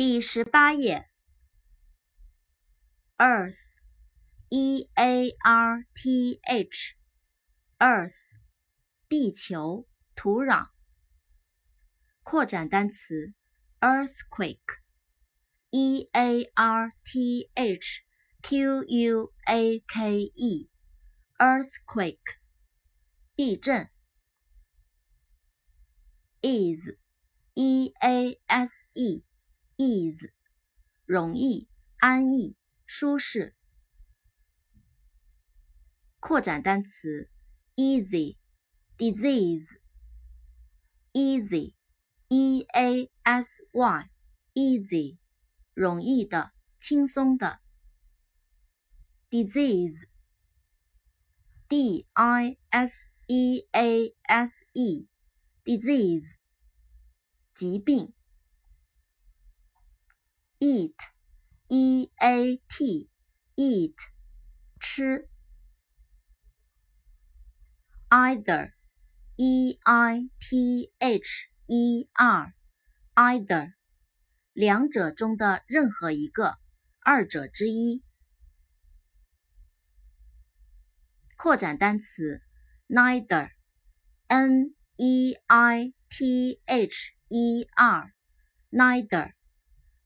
第十八页，Earth，E A R T H，Earth，地球，土壤。扩展单词，Earthquake，E A R T H Q U A K E，Earthquake，地震。Ease，E A S Ease，容易、安逸、舒适。扩展单词，Easy，Disease，Easy，E A S Y，Easy，容易的、轻松的。Disease，D I S E A S E。disease 疾病，eat e a t eat 吃，either e i t h e r either 两者中的任何一个，二者之一。扩展单词，neither n e i t h e r，neither，